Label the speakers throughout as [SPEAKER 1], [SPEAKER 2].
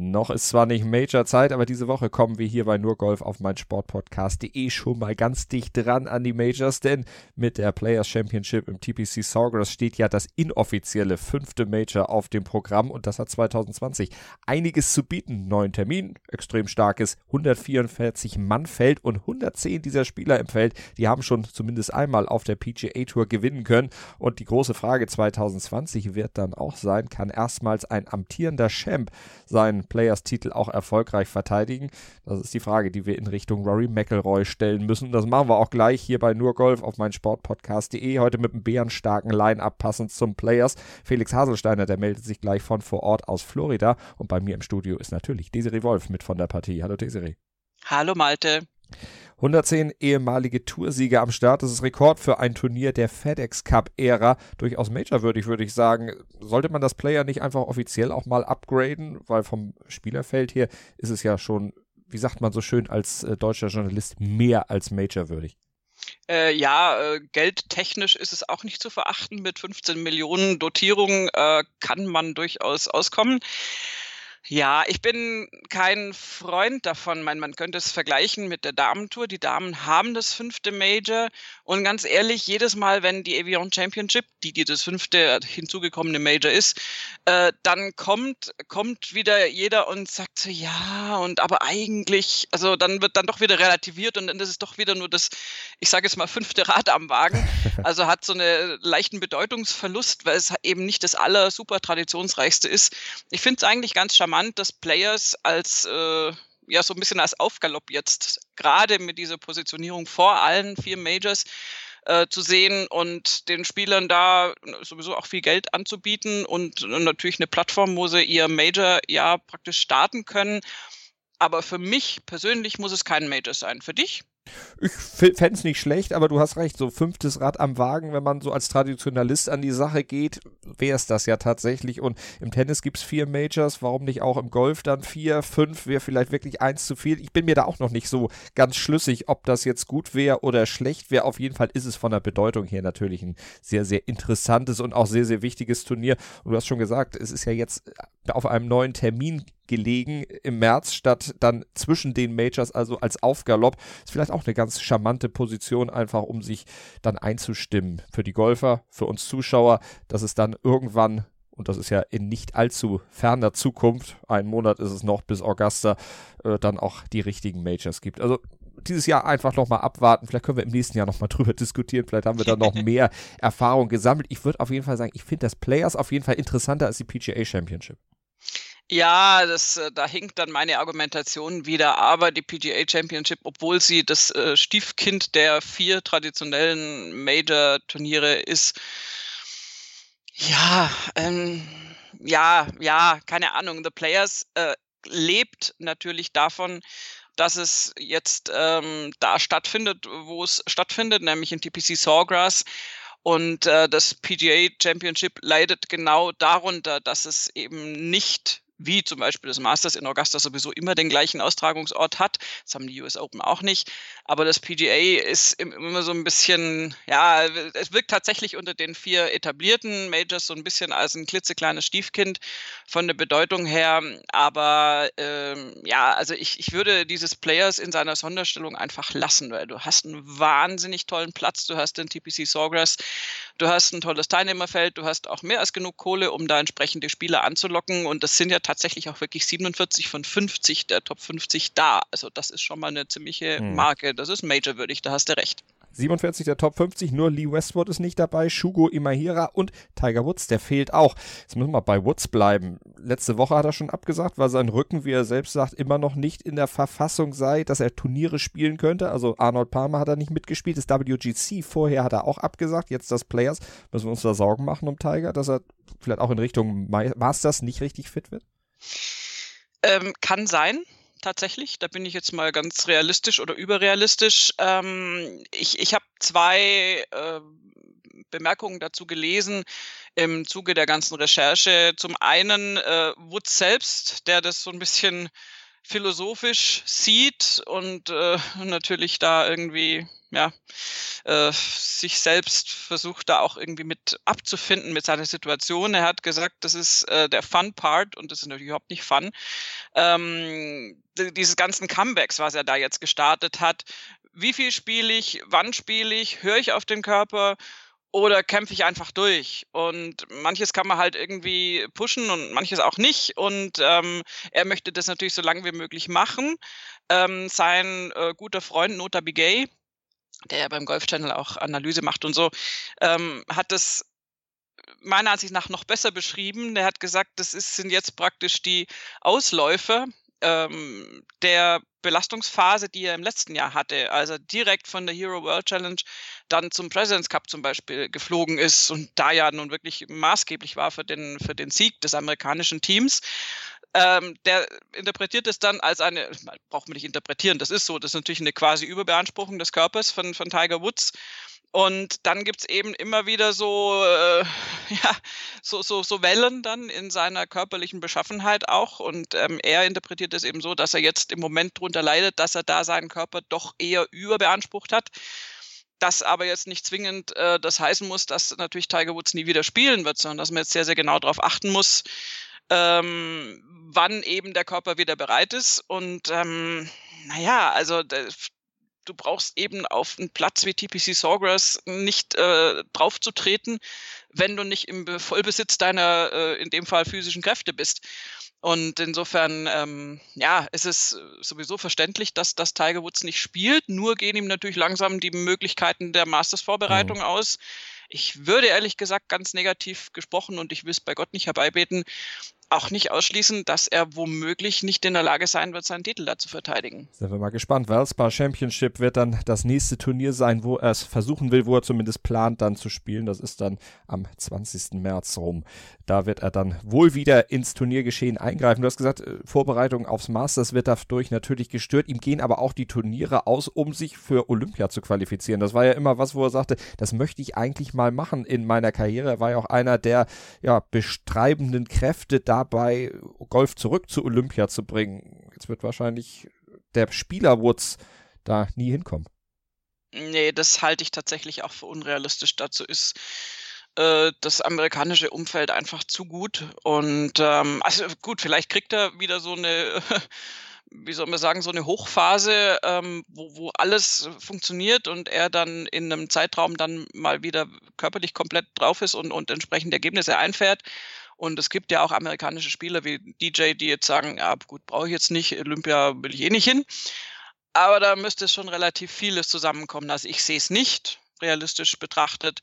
[SPEAKER 1] noch ist zwar nicht Major-Zeit, aber diese Woche kommen wir hier bei nur Golf auf mein Sportpodcast.de schon mal ganz dicht dran an die Majors, denn mit der Players Championship im TPC Sawgrass steht ja das inoffizielle fünfte Major auf dem Programm und das hat 2020 einiges zu bieten. Neuen Termin, extrem starkes 144 Mann Feld und 110 dieser Spieler im Feld, die haben schon zumindest einmal auf der PGA Tour gewinnen können und die große Frage 2020 wird dann auch sein, kann erstmals ein amtierender Champ sein Players-Titel auch erfolgreich verteidigen? Das ist die Frage, die wir in Richtung Rory McElroy stellen müssen. Das machen wir auch gleich hier bei Nurgolf auf meinsportpodcast.de. Heute mit einem bärenstarken Line-Up passend zum Players. Felix Haselsteiner, der meldet sich gleich von vor Ort aus Florida. Und bei mir im Studio ist natürlich Desiree Wolf mit von der Partie. Hallo Desiree.
[SPEAKER 2] Hallo Malte.
[SPEAKER 1] 110 ehemalige Toursieger am Start. Das ist Rekord für ein Turnier der FedEx Cup-Ära. Durchaus majorwürdig, würde ich sagen. Sollte man das Player nicht einfach offiziell auch mal upgraden? Weil vom Spielerfeld her ist es ja schon, wie sagt man so schön als äh, deutscher Journalist, mehr als majorwürdig.
[SPEAKER 2] Äh, ja, äh, geldtechnisch ist es auch nicht zu verachten. Mit 15 Millionen Dotierung äh, kann man durchaus auskommen. Ja, ich bin kein Freund davon. Man, man könnte es vergleichen mit der Damentour. Die Damen haben das fünfte Major. Und ganz ehrlich, jedes Mal, wenn die Avion Championship, die, die das fünfte hinzugekommene Major ist, äh, dann kommt, kommt wieder jeder und sagt so, ja, und aber eigentlich, also dann wird dann doch wieder relativiert und dann ist es doch wieder nur das, ich sage jetzt mal, fünfte Rad am Wagen. Also hat so einen leichten Bedeutungsverlust, weil es eben nicht das aller super traditionsreichste ist. Ich finde es eigentlich ganz charmant dass Players als äh, ja so ein bisschen als Aufgalopp jetzt gerade mit dieser Positionierung vor allen vier Majors äh, zu sehen und den Spielern da sowieso auch viel Geld anzubieten und natürlich eine Plattform, wo sie ihr Major ja praktisch starten können. Aber für mich persönlich muss es kein Major sein. Für dich?
[SPEAKER 1] Ich fände es nicht schlecht, aber du hast recht, so fünftes Rad am Wagen, wenn man so als Traditionalist an die Sache geht, wäre es das ja tatsächlich. Und im Tennis gibt es vier Majors, warum nicht auch im Golf dann vier, fünf, wäre vielleicht wirklich eins zu viel. Ich bin mir da auch noch nicht so ganz schlüssig, ob das jetzt gut wäre oder schlecht wäre. Auf jeden Fall ist es von der Bedeutung her natürlich ein sehr, sehr interessantes und auch sehr, sehr wichtiges Turnier. Und du hast schon gesagt, es ist ja jetzt auf einem neuen Termin gelegen im März, statt dann zwischen den Majors, also als Aufgalopp. Ist vielleicht auch eine ganz charmante Position, einfach um sich dann einzustimmen. Für die Golfer, für uns Zuschauer, dass es dann irgendwann und das ist ja in nicht allzu ferner Zukunft, ein Monat ist es noch bis Augusta, äh, dann auch die richtigen Majors gibt. Also dieses Jahr einfach nochmal abwarten. Vielleicht können wir im nächsten Jahr nochmal drüber diskutieren. Vielleicht haben wir da noch mehr Erfahrung gesammelt. Ich würde auf jeden Fall sagen, ich finde das Players auf jeden Fall interessanter als die PGA Championship.
[SPEAKER 2] Ja, das, äh, da hinkt dann meine Argumentation wieder. Aber die PGA Championship, obwohl sie das äh, Stiefkind der vier traditionellen Major-Turniere ist, ja, ähm, ja, ja, keine Ahnung. The Players äh, lebt natürlich davon, dass es jetzt ähm, da stattfindet, wo es stattfindet, nämlich in TPC Sawgrass. Und äh, das PGA Championship leidet genau darunter, dass es eben nicht wie zum Beispiel das Masters in Augusta sowieso immer den gleichen Austragungsort hat. Das haben die US Open auch nicht. Aber das PGA ist immer so ein bisschen, ja, es wirkt tatsächlich unter den vier etablierten Majors so ein bisschen als ein klitzekleines Stiefkind von der Bedeutung her. Aber ähm, ja, also ich, ich würde dieses Players in seiner Sonderstellung einfach lassen, weil du hast einen wahnsinnig tollen Platz. Du hast den TPC Sawgrass, du hast ein tolles Teilnehmerfeld, du hast auch mehr als genug Kohle, um da entsprechende Spieler anzulocken. Und das sind ja tatsächlich auch wirklich 47 von 50 der Top 50 da. Also das ist schon mal eine ziemliche hm. Marke. Das ist majorwürdig, da hast du recht.
[SPEAKER 1] 47 der Top 50, nur Lee Westwood ist nicht dabei, Shugo Imahira und Tiger Woods, der fehlt auch. Jetzt müssen wir bei Woods bleiben. Letzte Woche hat er schon abgesagt, weil sein Rücken, wie er selbst sagt, immer noch nicht in der Verfassung sei, dass er Turniere spielen könnte. Also Arnold Palmer hat er nicht mitgespielt, das WGC vorher hat er auch abgesagt, jetzt das Players. Müssen wir uns da Sorgen machen um Tiger, dass er vielleicht auch in Richtung Masters nicht richtig fit wird?
[SPEAKER 2] Ähm, kann sein, tatsächlich. Da bin ich jetzt mal ganz realistisch oder überrealistisch. Ähm, ich ich habe zwei äh, Bemerkungen dazu gelesen im Zuge der ganzen Recherche. Zum einen äh, Woods selbst, der das so ein bisschen philosophisch sieht und äh, natürlich da irgendwie ja, äh, sich selbst versucht da auch irgendwie mit abzufinden mit seiner Situation. Er hat gesagt, das ist äh, der Fun Part und das ist natürlich überhaupt nicht Fun. Ähm, dieses ganzen Comebacks, was er da jetzt gestartet hat. Wie viel spiele ich? Wann spiele ich? Höre ich auf den Körper? oder kämpfe ich einfach durch? Und manches kann man halt irgendwie pushen und manches auch nicht. Und ähm, er möchte das natürlich so lange wie möglich machen. Ähm, sein äh, guter Freund Nota Bigay, der ja beim Golf Channel auch Analyse macht und so, ähm, hat das meiner Ansicht nach noch besser beschrieben. Der hat gesagt, das ist, sind jetzt praktisch die Ausläufer ähm, der Belastungsphase, die er im letzten Jahr hatte, also direkt von der Hero World Challenge dann zum Presidents Cup zum Beispiel geflogen ist und da ja nun wirklich maßgeblich war für den, für den Sieg des amerikanischen Teams. Ähm, der interpretiert es dann als eine, braucht man nicht interpretieren, das ist so, das ist natürlich eine quasi Überbeanspruchung des Körpers von, von Tiger Woods. Und dann gibt es eben immer wieder so, äh, ja, so, so, so Wellen dann in seiner körperlichen Beschaffenheit auch. Und ähm, er interpretiert es eben so, dass er jetzt im Moment darunter leidet, dass er da seinen Körper doch eher überbeansprucht hat. Das aber jetzt nicht zwingend äh, das heißen muss, dass natürlich Tiger Woods nie wieder spielen wird, sondern dass man jetzt sehr, sehr genau darauf achten muss, ähm, wann eben der Körper wieder bereit ist. Und ähm, naja, also du brauchst eben auf einen Platz wie TPC Sawgrass nicht äh, draufzutreten, wenn du nicht im Vollbesitz deiner, äh, in dem Fall physischen Kräfte bist. Und insofern, ähm, ja, es ist sowieso verständlich, dass, dass Tiger Woods nicht spielt. Nur gehen ihm natürlich langsam die Möglichkeiten der Masters-Vorbereitung mhm. aus. Ich würde ehrlich gesagt ganz negativ gesprochen und ich will es bei Gott nicht herbeibeten, auch nicht ausschließen, dass er womöglich nicht in der Lage sein wird, seinen Titel da zu verteidigen.
[SPEAKER 1] Sind wir mal gespannt. Valspar Championship wird dann das nächste Turnier sein, wo er es versuchen will, wo er zumindest plant, dann zu spielen. Das ist dann am 20. März rum. Da wird er dann wohl wieder ins Turniergeschehen eingreifen. Du hast gesagt, äh, Vorbereitung aufs Masters wird dadurch natürlich gestört. Ihm gehen aber auch die Turniere aus, um sich für Olympia zu qualifizieren. Das war ja immer was, wo er sagte, das möchte ich eigentlich mal machen in meiner Karriere. Er war ja auch einer der ja, bestreibenden Kräfte da dabei, Golf zurück zu Olympia zu bringen. Jetzt wird wahrscheinlich der Spieler Woods da nie hinkommen.
[SPEAKER 2] Nee, das halte ich tatsächlich auch für unrealistisch. Dazu ist äh, das amerikanische Umfeld einfach zu gut. Und ähm, also gut, vielleicht kriegt er wieder so eine, wie soll man sagen, so eine Hochphase, ähm, wo, wo alles funktioniert und er dann in einem Zeitraum dann mal wieder körperlich komplett drauf ist und, und entsprechend Ergebnisse einfährt. Und es gibt ja auch amerikanische Spieler wie DJ, die jetzt sagen, ja gut, brauche ich jetzt nicht, Olympia will ich eh nicht hin. Aber da müsste schon relativ vieles zusammenkommen. Also ich sehe es nicht, realistisch betrachtet.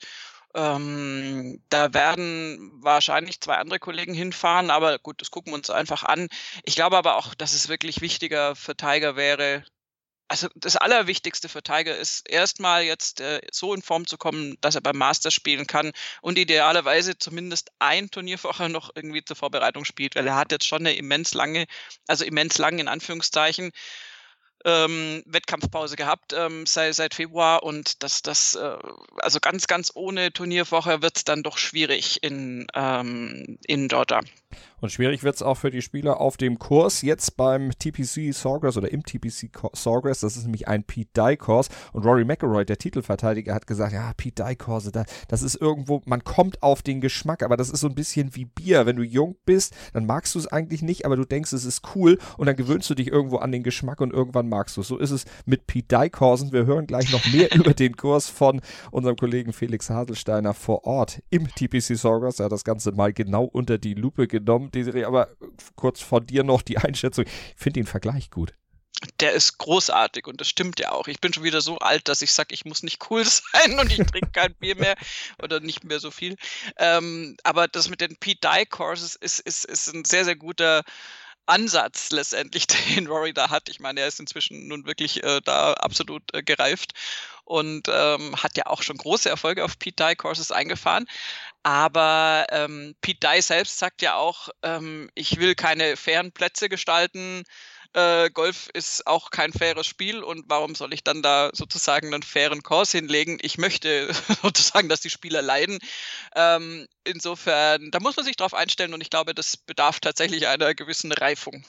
[SPEAKER 2] Ähm, da werden wahrscheinlich zwei andere Kollegen hinfahren, aber gut, das gucken wir uns einfach an. Ich glaube aber auch, dass es wirklich wichtiger für Tiger wäre, also das Allerwichtigste für Tiger ist erstmal jetzt äh, so in Form zu kommen, dass er beim Master spielen kann und idealerweise zumindest ein Turnier vorher noch irgendwie zur Vorbereitung spielt, weil er hat jetzt schon eine immens lange, also immens lang in Anführungszeichen, ähm, Wettkampfpause gehabt ähm, seit, seit Februar und das, das, äh, also ganz, ganz ohne Turnierwoche wird es dann doch schwierig in, ähm, in Georgia.
[SPEAKER 1] Und schwierig wird es auch für die Spieler auf dem Kurs jetzt beim TPC Sawgrass oder im TPC Sawgrass. Das ist nämlich ein Pete Dye Kurs. Und Rory McIlroy, der Titelverteidiger, hat gesagt, ja, Pete Dye Kurse, da, das ist irgendwo, man kommt auf den Geschmack, aber das ist so ein bisschen wie Bier. Wenn du jung bist, dann magst du es eigentlich nicht, aber du denkst, es ist cool und dann gewöhnst du dich irgendwo an den Geschmack und irgendwann magst du es. So ist es mit Pete Dye Kursen. Wir hören gleich noch mehr über den Kurs von unserem Kollegen Felix Haselsteiner vor Ort im TPC Sawgrass. Er hat das Ganze mal genau unter die Lupe genommen Desiree, aber kurz vor dir noch die Einschätzung. Ich finde den Vergleich gut.
[SPEAKER 2] Der ist großartig und das stimmt ja auch. Ich bin schon wieder so alt, dass ich sage, ich muss nicht cool sein und ich trinke kein Bier mehr oder nicht mehr so viel. Ähm, aber das mit den Pete Dye Courses ist, ist, ist ein sehr, sehr guter Ansatz letztendlich, den Rory da hat. Ich meine, er ist inzwischen nun wirklich äh, da absolut äh, gereift und ähm, hat ja auch schon große Erfolge auf Pete Dye Courses eingefahren. Aber ähm, Pete Dye selbst sagt ja auch, ähm, ich will keine fairen Plätze gestalten. Äh, Golf ist auch kein faires Spiel und warum soll ich dann da sozusagen einen fairen Kurs hinlegen? Ich möchte sozusagen, dass die Spieler leiden. Ähm, insofern, da muss man sich drauf einstellen und ich glaube, das bedarf tatsächlich einer gewissen Reifung.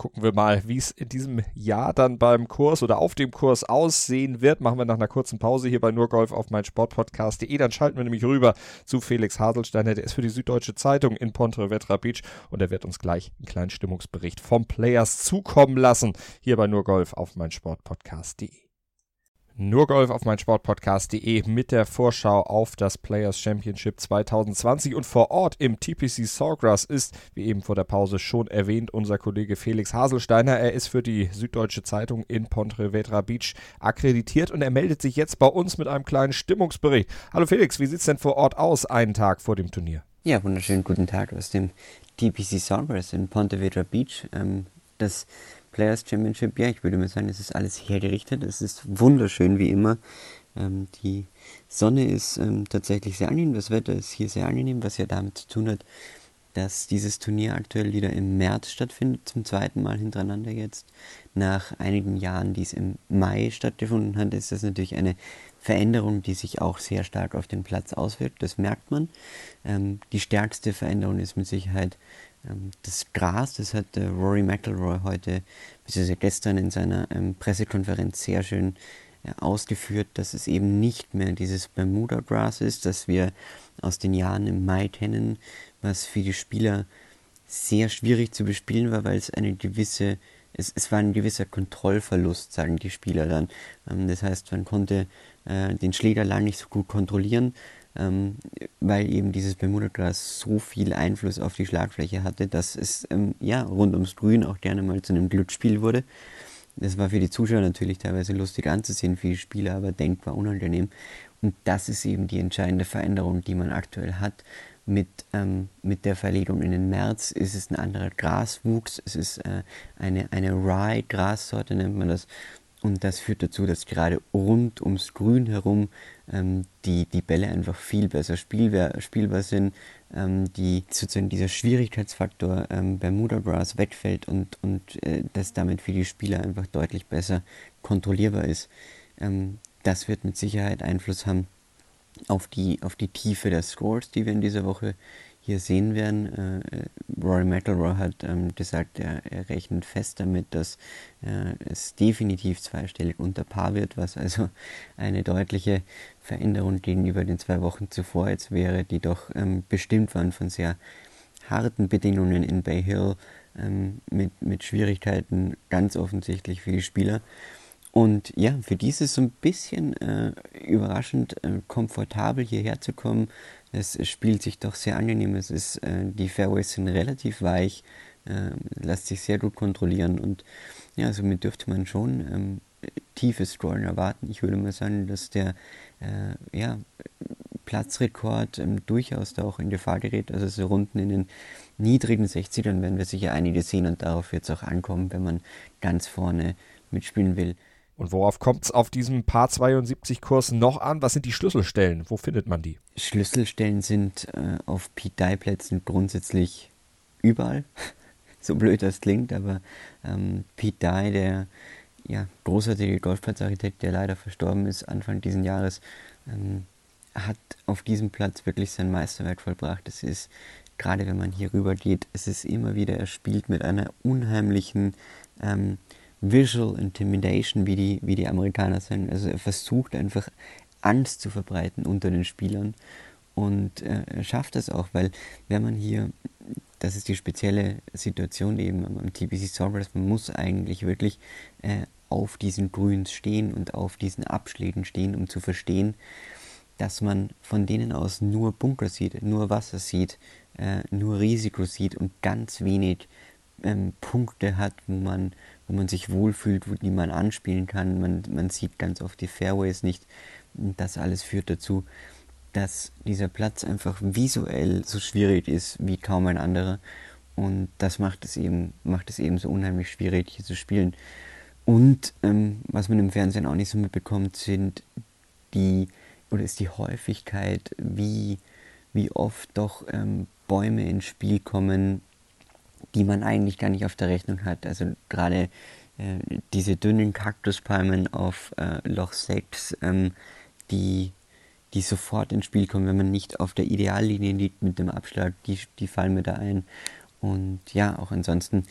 [SPEAKER 1] Gucken wir mal, wie es in diesem Jahr dann beim Kurs oder auf dem Kurs aussehen wird. Machen wir nach einer kurzen Pause hier bei Nurgolf auf mein Sportpodcast.de. Dann schalten wir nämlich rüber zu Felix Haselsteiner. Der ist für die Süddeutsche Zeitung in Pontevedra Beach und er wird uns gleich einen kleinen Stimmungsbericht vom Players zukommen lassen. Hier bei Nurgolf auf mein Sportpodcast.de. Nur Golf auf mein Sportpodcast.de mit der Vorschau auf das Players Championship 2020 und vor Ort im TPC Sawgrass ist, wie eben vor der Pause schon erwähnt, unser Kollege Felix Haselsteiner. Er ist für die Süddeutsche Zeitung in Pontevedra Beach akkreditiert und er meldet sich jetzt bei uns mit einem kleinen Stimmungsbericht. Hallo Felix, wie sieht es denn vor Ort aus, einen Tag vor dem Turnier?
[SPEAKER 3] Ja, wunderschönen guten Tag aus dem TPC Sawgrass in Pontevedra Beach. Ähm, das Players Championship, ja, ich würde mal sagen, es ist alles hergerichtet. Es ist wunderschön wie immer. Ähm, die Sonne ist ähm, tatsächlich sehr angenehm, das Wetter ist hier sehr angenehm, was ja damit zu tun hat, dass dieses Turnier aktuell wieder im März stattfindet, zum zweiten Mal hintereinander jetzt. Nach einigen Jahren, die es im Mai stattgefunden hat, ist das natürlich eine Veränderung, die sich auch sehr stark auf den Platz auswirkt. Das merkt man. Ähm, die stärkste Veränderung ist mit Sicherheit das Gras, das hat äh, Rory McIlroy heute, beziehungsweise gestern in seiner ähm, Pressekonferenz sehr schön äh, ausgeführt, dass es eben nicht mehr dieses Bermuda-Gras ist, das wir aus den Jahren im Mai kennen, was für die Spieler sehr schwierig zu bespielen war, weil es eine gewisse, es, es war ein gewisser Kontrollverlust, sagen die Spieler dann. Ähm, das heißt, man konnte äh, den Schläger lang nicht so gut kontrollieren ähm, weil eben dieses Bermuda-Gras so viel Einfluss auf die Schlagfläche hatte, dass es ähm, ja rund ums Grün auch gerne mal zu einem Glücksspiel wurde. Das war für die Zuschauer natürlich teilweise lustig anzusehen, für die Spieler aber denkbar unangenehm. Und das ist eben die entscheidende Veränderung, die man aktuell hat. Mit, ähm, mit der Verlegung in den März ist es ein anderer Graswuchs, es ist äh, eine, eine Rye-Grassorte, nennt man das. Und das führt dazu, dass gerade rund ums Grün herum ähm, die, die Bälle einfach viel besser spielbar, spielbar sind, ähm, die sozusagen dieser Schwierigkeitsfaktor ähm, Bermuda Grass wegfällt und, und äh, das damit für die Spieler einfach deutlich besser kontrollierbar ist. Ähm, das wird mit Sicherheit Einfluss haben auf die, auf die Tiefe der Scores, die wir in dieser Woche hier sehen werden. Äh, Rory McIlroy hat ähm, gesagt, er, er, rechnet fest damit, dass äh, es definitiv zweistellig unter Paar wird, was also eine deutliche Veränderung gegenüber den zwei Wochen zuvor jetzt wäre, die doch ähm, bestimmt waren von sehr harten Bedingungen in Bay Hill ähm, mit, mit Schwierigkeiten ganz offensichtlich für die Spieler. Und ja, für die so ein bisschen äh, überraschend äh, komfortabel hierher zu kommen. Es, spielt sich doch sehr angenehm. Es ist, äh, die Fairways sind relativ weich, äh, lässt sich sehr gut kontrollieren und ja, somit dürfte man schon ähm, tiefes Scrollen erwarten. Ich würde mal sagen, dass der äh, ja, Platzrekord ähm, durchaus da auch in Gefahr gerät. Also so Runden in den niedrigen 60ern werden wir sicher einige sehen und darauf wird es auch ankommen, wenn man ganz vorne mitspielen will.
[SPEAKER 1] Und worauf kommt es auf diesem Paar 72-Kurs noch an? Was sind die Schlüsselstellen? Wo findet man die?
[SPEAKER 3] Schlüsselstellen sind äh, auf Pete Dye-Plätzen grundsätzlich überall. so blöd das klingt, aber ähm, Dye, der ja, großartige Golfplatzarchitekt, der leider verstorben ist Anfang dieses Jahres, ähm, hat auf diesem Platz wirklich sein Meisterwerk vollbracht. Es ist, gerade wenn man hier rüber geht, es ist immer wieder, er spielt mit einer unheimlichen ähm, Visual Intimidation, wie die, wie die Amerikaner sagen. Also er versucht einfach Angst zu verbreiten unter den Spielern und äh, er schafft das auch, weil wenn man hier, das ist die spezielle Situation eben am TBC Sawgrass, man muss eigentlich wirklich äh, auf diesen Grüns stehen und auf diesen Abschlägen stehen, um zu verstehen, dass man von denen aus nur Bunker sieht, nur Wasser sieht, äh, nur Risiko sieht und ganz wenig ähm, Punkte hat, wo man wo man sich wohlfühlt, wo die man anspielen kann. Man, man sieht ganz oft die Fairways nicht. Das alles führt dazu, dass dieser Platz einfach visuell so schwierig ist wie kaum ein anderer. Und das macht es eben, macht es eben so unheimlich schwierig, hier zu spielen. Und ähm, was man im Fernsehen auch nicht so mitbekommt, sind die, oder ist die Häufigkeit, wie, wie oft doch ähm, Bäume ins Spiel kommen, die man eigentlich gar nicht auf der Rechnung hat. Also gerade äh, diese dünnen Kaktuspalmen auf äh, Loch 6, ähm, die, die sofort ins Spiel kommen, wenn man nicht auf der Ideallinie liegt mit dem Abschlag, die, die fallen mir da ein. Und ja, auch ansonsten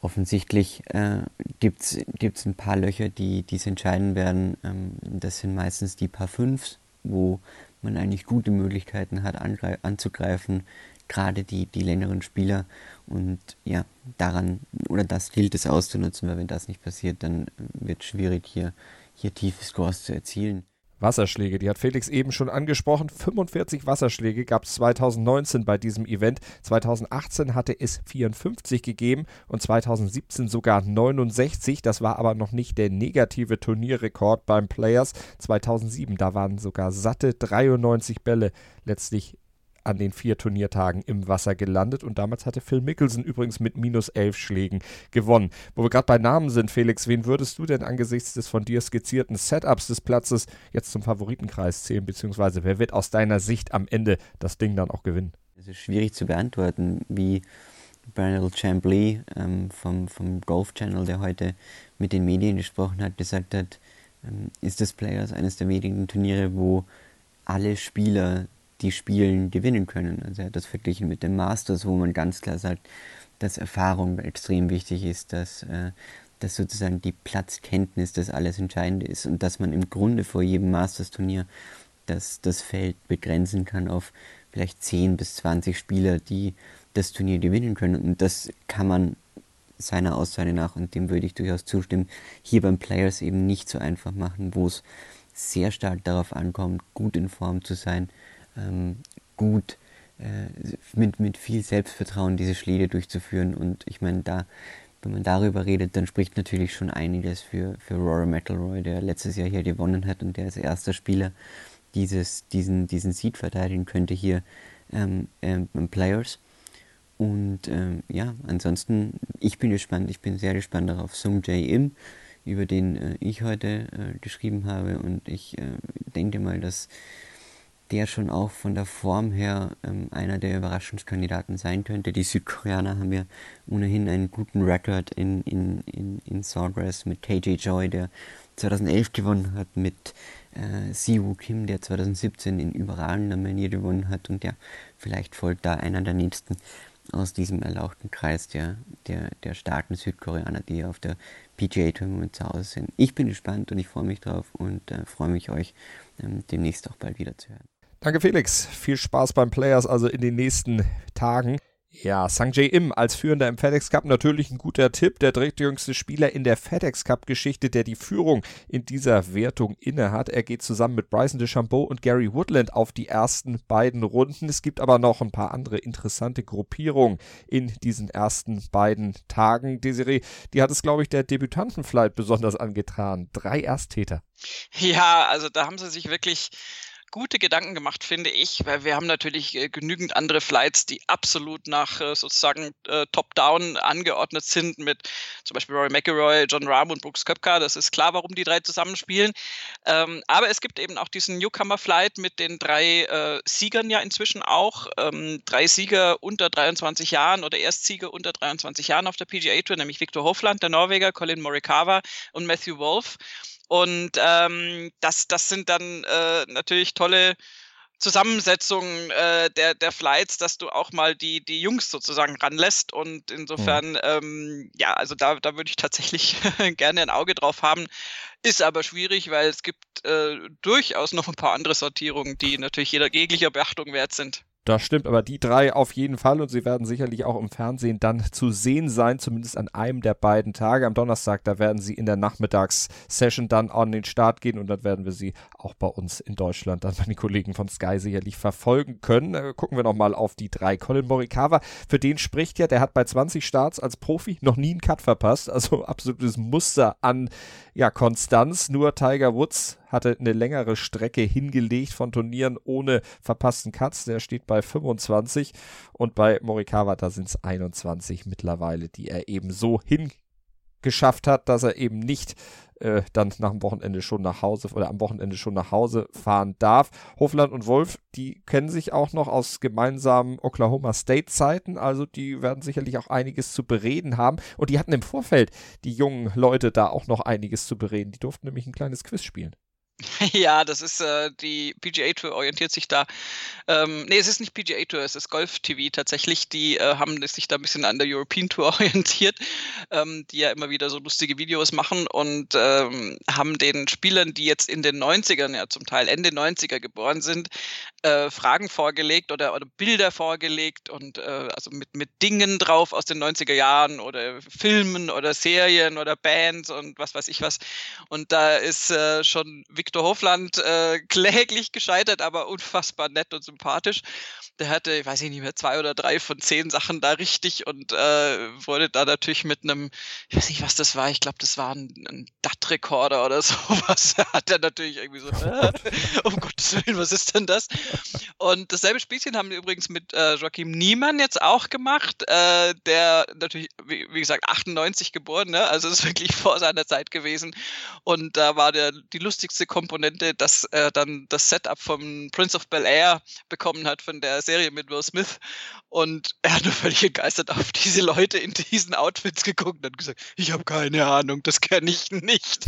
[SPEAKER 3] offensichtlich äh, gibt es ein paar Löcher, die es entscheiden werden. Ähm, das sind meistens die paar Fünfs, wo man eigentlich gute Möglichkeiten hat anzugreifen, gerade die, die längeren Spieler. Und ja, daran oder das gilt es auszunutzen, weil wenn das nicht passiert, dann wird es schwierig, hier, hier tiefe Scores zu erzielen.
[SPEAKER 1] Wasserschläge, die hat Felix eben schon angesprochen. 45 Wasserschläge gab es 2019 bei diesem Event. 2018 hatte es 54 gegeben und 2017 sogar 69. Das war aber noch nicht der negative Turnierrekord beim Players. 2007, da waren sogar satte 93 Bälle letztlich an den vier Turniertagen im Wasser gelandet und damals hatte Phil Mickelson übrigens mit minus elf Schlägen gewonnen. Wo wir gerade bei Namen sind, Felix, wen würdest du denn angesichts des von dir skizzierten Setups des Platzes jetzt zum Favoritenkreis zählen, beziehungsweise wer wird aus deiner Sicht am Ende das Ding dann auch gewinnen?
[SPEAKER 3] Es ist schwierig zu beantworten, wie Bernal Chambly ähm, vom, vom Golf Channel, der heute mit den Medien gesprochen hat, gesagt hat, ähm, ist das Players eines der wenigen Turniere, wo alle Spieler die Spielen gewinnen können. Also er hat das verglichen mit dem Masters, wo man ganz klar sagt, dass Erfahrung extrem wichtig ist, dass, äh, dass sozusagen die Platzkenntnis das alles Entscheidende ist und dass man im Grunde vor jedem Masters-Turnier das, das Feld begrenzen kann auf vielleicht 10 bis 20 Spieler, die das Turnier gewinnen können. Und das kann man seiner Aussage nach, und dem würde ich durchaus zustimmen, hier beim Players eben nicht so einfach machen, wo es sehr stark darauf ankommt, gut in Form zu sein, ähm, gut äh, mit, mit viel Selbstvertrauen diese Schläge durchzuführen. Und ich meine, da, wenn man darüber redet, dann spricht natürlich schon einiges für, für Rory McIlroy, der letztes Jahr hier gewonnen hat und der als erster Spieler dieses, diesen, diesen Seed verteidigen könnte hier ähm, ähm, Players. Und ähm, ja, ansonsten, ich bin gespannt, ich bin sehr gespannt darauf. Sung Jae Im, über den äh, ich heute äh, geschrieben habe. Und ich äh, denke mal, dass der schon auch von der Form her ähm, einer der Überraschungskandidaten sein könnte. Die Südkoreaner haben ja ohnehin einen guten Rekord in, in, in, in Sawgrass mit KJ Joy, der 2011 gewonnen hat, mit äh, Siwoo Kim, der 2017 in überragender Manier gewonnen hat und ja, vielleicht folgt da einer der nächsten aus diesem erlauchten Kreis der, der, der starken Südkoreaner, die auf der PGA Tour mit zu Hause sind. Ich bin gespannt und ich freue mich drauf und äh, freue mich euch ähm, demnächst auch bald wieder zu hören.
[SPEAKER 1] Danke, Felix. Viel Spaß beim Players, also in den nächsten Tagen. Ja, Sanjay Im als Führender im FedEx Cup natürlich ein guter Tipp. Der drittjüngste Spieler in der FedEx Cup Geschichte, der die Führung in dieser Wertung innehat. Er geht zusammen mit Bryson DeChambeau und Gary Woodland auf die ersten beiden Runden. Es gibt aber noch ein paar andere interessante Gruppierungen in diesen ersten beiden Tagen. Desiree, die hat es, glaube ich, der Debütantenflight besonders angetan. Drei Ersttäter.
[SPEAKER 2] Ja, also da haben sie sich wirklich gute Gedanken gemacht, finde ich, weil wir haben natürlich äh, genügend andere Flights, die absolut nach äh, sozusagen äh, Top-Down angeordnet sind mit zum Beispiel Rory McIlroy, John Rahm und Brooks Köpka. Das ist klar, warum die drei zusammenspielen. Ähm, aber es gibt eben auch diesen Newcomer-Flight mit den drei äh, Siegern ja inzwischen auch. Ähm, drei Sieger unter 23 Jahren oder Erstsieger unter 23 Jahren auf der PGA Tour, nämlich Victor Hofland, der Norweger, Colin Morikawa und Matthew Wolf. Und ähm, das, das sind dann äh, natürlich tolle Zusammensetzungen äh, der, der Flights, dass du auch mal die, die Jungs sozusagen ranlässt. Und insofern, mhm. ähm, ja, also da, da würde ich tatsächlich gerne ein Auge drauf haben. Ist aber schwierig, weil es gibt äh, durchaus noch ein paar andere Sortierungen, die natürlich jeder jeglicher Beachtung wert sind.
[SPEAKER 1] Das stimmt, aber die drei auf jeden Fall und sie werden sicherlich auch im Fernsehen dann zu sehen sein, zumindest an einem der beiden Tage. Am Donnerstag, da werden sie in der Nachmittagssession dann an den Start gehen und dann werden wir sie auch bei uns in Deutschland dann bei den Kollegen von Sky sicherlich verfolgen können. Äh, gucken wir nochmal auf die drei. Colin Morikawa, für den spricht ja, der hat bei 20 Starts als Profi noch nie einen Cut verpasst, also absolutes Muster an ja, Konstanz. Nur Tiger Woods hatte eine längere Strecke hingelegt von Turnieren ohne verpassten Cuts. Der steht bei 25 und bei Morikawa, da sind es 21 mittlerweile, die er eben so hingeschafft hat, dass er eben nicht äh, dann nach dem Wochenende schon nach Hause oder am Wochenende schon nach Hause fahren darf. Hofland und Wolf, die kennen sich auch noch aus gemeinsamen Oklahoma State Zeiten, also die werden sicherlich auch einiges zu bereden haben und die hatten im Vorfeld die jungen Leute da auch noch einiges zu bereden. Die durften nämlich ein kleines Quiz spielen.
[SPEAKER 2] Ja, das ist äh, die PGA Tour orientiert sich da. Ähm, nee, es ist nicht PGA Tour, es ist Golf TV tatsächlich. Die äh, haben sich da ein bisschen an der European Tour orientiert, ähm, die ja immer wieder so lustige Videos machen und ähm, haben den Spielern, die jetzt in den 90ern, ja zum Teil Ende 90er geboren sind, äh, Fragen vorgelegt oder, oder Bilder vorgelegt und äh, also mit, mit Dingen drauf aus den 90er Jahren oder Filmen oder Serien oder Bands und was weiß ich was. Und da ist äh, schon Victor Hofland äh, kläglich gescheitert, aber unfassbar nett und sympathisch. Der hatte, ich weiß nicht mehr, zwei oder drei von zehn Sachen da richtig und äh, wurde da natürlich mit einem, ich weiß nicht, was das war, ich glaube, das war ein, ein DAT-Rekorder oder sowas. hat er natürlich irgendwie so, äh, um Gottes Willen, was ist denn das? Und dasselbe Spielchen haben wir übrigens mit äh, Joachim Niemann jetzt auch gemacht, äh, der natürlich, wie, wie, gesagt, 98 geboren, ne? also ist wirklich vor seiner Zeit gewesen. Und da war der, die lustigste Komponente, dass er dann das Setup vom Prince of Bel Air bekommen hat von der Serie mit Will Smith. Und er hat nur völlig begeistert auf diese Leute in diesen Outfits geguckt und hat gesagt, ich habe keine Ahnung, das kenne ich nicht.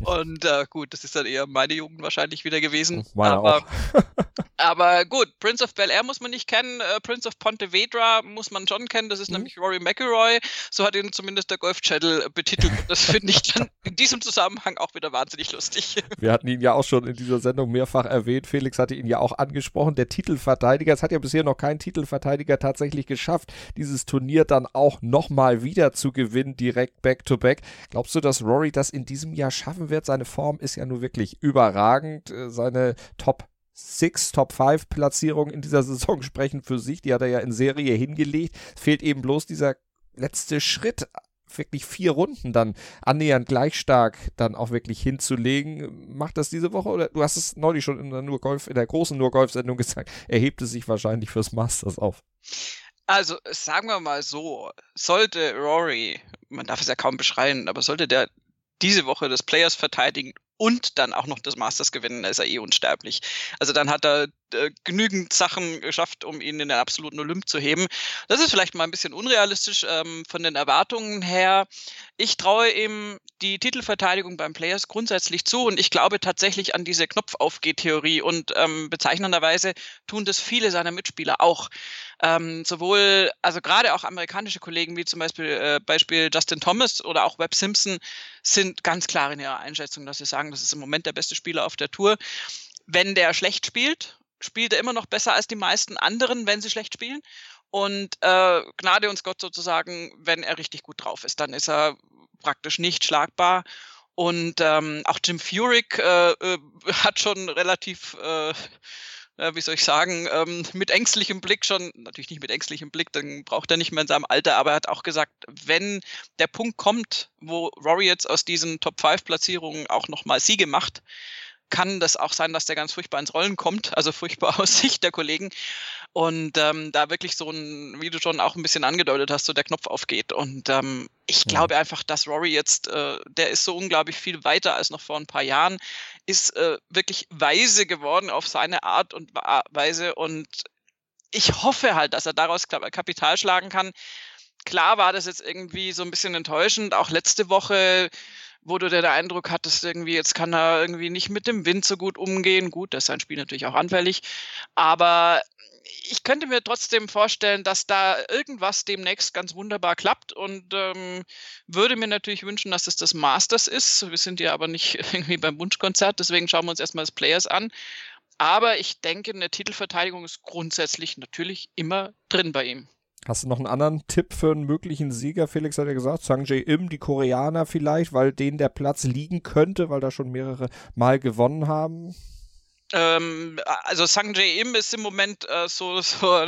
[SPEAKER 2] Und äh, gut, das ist dann eher meine Jugend wahrscheinlich wieder gewesen.
[SPEAKER 1] Meine
[SPEAKER 2] aber,
[SPEAKER 1] auch.
[SPEAKER 2] aber gut, Prince of Bel Air muss man nicht kennen, äh, Prince of Pontevedra muss man schon kennen, das ist mhm. nämlich Rory McIlroy. So hat ihn zumindest der Golf Channel betitelt. Und das finde ich dann in diesem Zusammenhang auch wieder wahnsinnig lustig.
[SPEAKER 1] Wir hatten ihn ja auch schon in dieser Sendung mehrfach erwähnt. Felix hatte ihn ja auch angesprochen. Der Titelverteidiger, es hat ja bisher noch kein Titelverteidiger tatsächlich geschafft, dieses Turnier dann auch nochmal wieder zu gewinnen, direkt back-to-back. -back. Glaubst du, dass Rory das in diesem Jahr schaffen wird? Seine Form ist ja nur wirklich überragend. Äh, seine Top Six, Top 5 Platzierungen in dieser Saison sprechen für sich. Die hat er ja in Serie hingelegt. Es fehlt eben bloß dieser letzte Schritt wirklich vier Runden dann annähernd gleich stark dann auch wirklich hinzulegen. Macht das diese Woche oder du hast es neulich schon in der nur Golf, in der großen nur Golf Sendung gesagt, erhebt es sich wahrscheinlich fürs Masters auf.
[SPEAKER 2] Also sagen wir mal so, sollte Rory, man darf es ja kaum beschreien, aber sollte der diese Woche des Players verteidigen und dann auch noch das Masters gewinnen, ist er eh unsterblich. Also dann hat er äh, genügend Sachen geschafft, um ihn in den absoluten Olymp zu heben. Das ist vielleicht mal ein bisschen unrealistisch ähm, von den Erwartungen her. Ich traue ihm die Titelverteidigung beim Players grundsätzlich zu und ich glaube tatsächlich an diese Knopfaufgeh-Theorie und ähm, bezeichnenderweise tun das viele seiner Mitspieler auch. Ähm, sowohl, also gerade auch amerikanische Kollegen wie zum Beispiel äh, Beispiel Justin Thomas oder auch Webb Simpson sind ganz klar in ihrer Einschätzung, dass sie sagen, das ist im Moment der beste Spieler auf der Tour. Wenn der schlecht spielt, spielt er immer noch besser als die meisten anderen, wenn sie schlecht spielen. Und äh, Gnade uns Gott sozusagen, wenn er richtig gut drauf ist, dann ist er praktisch nicht schlagbar. Und ähm, auch Jim Furyk äh, äh, hat schon relativ, äh, wie soll ich sagen, ähm, mit ängstlichem Blick schon, natürlich nicht mit ängstlichem Blick, dann braucht er nicht mehr in seinem Alter, aber er hat auch gesagt, wenn der Punkt kommt, wo Rory jetzt aus diesen Top-5-Platzierungen auch nochmal Siege macht, kann das auch sein, dass der ganz furchtbar ins Rollen kommt, also furchtbar aus Sicht der Kollegen. Und ähm, da wirklich so ein, wie du schon auch ein bisschen angedeutet hast, so der Knopf aufgeht. Und ähm, ich glaube einfach, dass Rory jetzt, äh, der ist so unglaublich viel weiter als noch vor ein paar Jahren, ist äh, wirklich weise geworden auf seine Art und Weise. Und ich hoffe halt, dass er daraus Kapital schlagen kann. Klar war das jetzt irgendwie so ein bisschen enttäuschend. Auch letzte Woche wo du den Eindruck hattest, irgendwie, jetzt kann er irgendwie nicht mit dem Wind so gut umgehen. Gut, das ist sein Spiel natürlich auch anfällig. Aber ich könnte mir trotzdem vorstellen, dass da irgendwas demnächst ganz wunderbar klappt und ähm, würde mir natürlich wünschen, dass es das Masters ist. Wir sind ja aber nicht irgendwie beim Wunschkonzert, deswegen schauen wir uns erstmal das Players an. Aber ich denke, eine Titelverteidigung ist grundsätzlich natürlich immer drin bei ihm.
[SPEAKER 1] Hast du noch einen anderen Tipp für einen möglichen Sieger? Felix hat ja gesagt, Sang Jae Im, die Koreaner vielleicht, weil denen der Platz liegen könnte, weil da schon mehrere Mal gewonnen haben.
[SPEAKER 2] Ähm, also Sang Jae Im ist im Moment äh, so, so,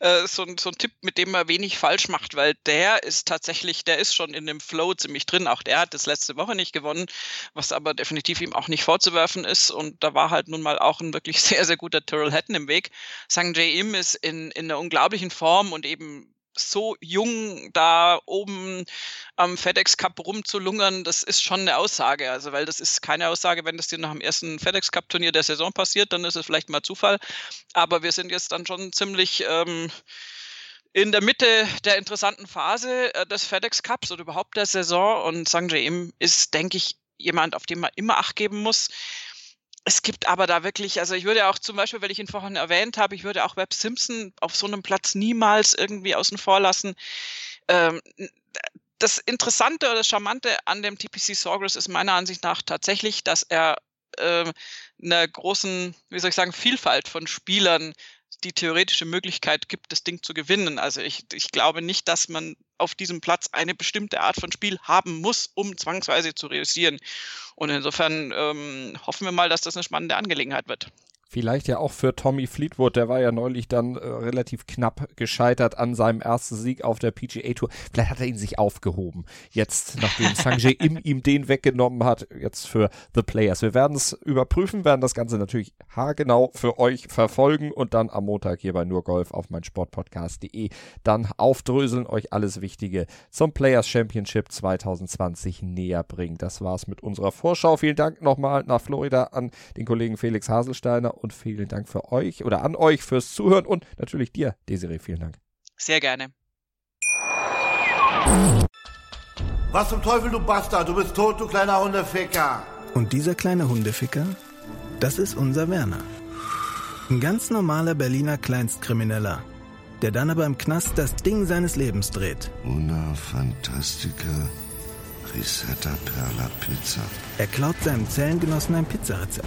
[SPEAKER 2] äh, so, so, ein Tipp, mit dem man wenig falsch macht, weil der ist tatsächlich, der ist schon in dem Flow ziemlich drin. Auch der hat das letzte Woche nicht gewonnen, was aber definitiv ihm auch nicht vorzuwerfen ist. Und da war halt nun mal auch ein wirklich sehr, sehr guter Tyrrell Hatton im Weg. Sang Jae Im ist in, in einer unglaublichen Form und eben so jung da oben am FedEx Cup rumzulungern, das ist schon eine Aussage. Also, weil das ist keine Aussage, wenn das dir nach dem ersten FedEx Cup Turnier der Saison passiert, dann ist es vielleicht mal Zufall. Aber wir sind jetzt dann schon ziemlich ähm, in der Mitte der interessanten Phase äh, des FedEx Cups oder überhaupt der Saison. Und Sang Im ist, denke ich, jemand, auf den man immer Acht geben muss es gibt aber da wirklich, also ich würde auch zum Beispiel, weil ich ihn vorhin erwähnt habe, ich würde auch Webb Simpson auf so einem Platz niemals irgendwie außen vor lassen. Ähm, das Interessante oder das Charmante an dem TPC Sawgrass ist meiner Ansicht nach tatsächlich, dass er äh, einer großen, wie soll ich sagen, Vielfalt von Spielern die theoretische Möglichkeit gibt, das Ding zu gewinnen. Also ich, ich glaube nicht, dass man auf diesem Platz eine bestimmte Art von Spiel haben muss, um zwangsweise zu realisieren. Und insofern ähm, hoffen wir mal, dass das eine spannende Angelegenheit wird.
[SPEAKER 1] Vielleicht ja auch für Tommy Fleetwood, der war ja neulich dann äh, relativ knapp gescheitert an seinem ersten Sieg auf der PGA Tour. Vielleicht hat er ihn sich aufgehoben. Jetzt, nachdem Sanjay im ihm den weggenommen hat, jetzt für The Players. Wir werden es überprüfen, werden das Ganze natürlich haargenau für euch verfolgen und dann am Montag hier bei nur Golf auf mein Sportpodcast.de dann aufdröseln, euch alles Wichtige zum Players Championship 2020 näher bringen. Das war's mit unserer Vorschau. Vielen Dank nochmal nach Florida an den Kollegen Felix Haselsteiner und vielen Dank für euch oder an euch fürs Zuhören und natürlich dir, Desiree, vielen Dank.
[SPEAKER 2] Sehr gerne.
[SPEAKER 4] Was zum Teufel, du Bastard? Du bist tot, du kleiner Hundeficker.
[SPEAKER 5] Und dieser kleine Hundeficker, das ist unser Werner. Ein ganz normaler Berliner Kleinstkrimineller, der dann aber im Knast das Ding seines Lebens dreht.
[SPEAKER 6] Una Fantastica Risetta Perla Pizza.
[SPEAKER 5] Er klaut seinem Zellengenossen ein Pizzarezept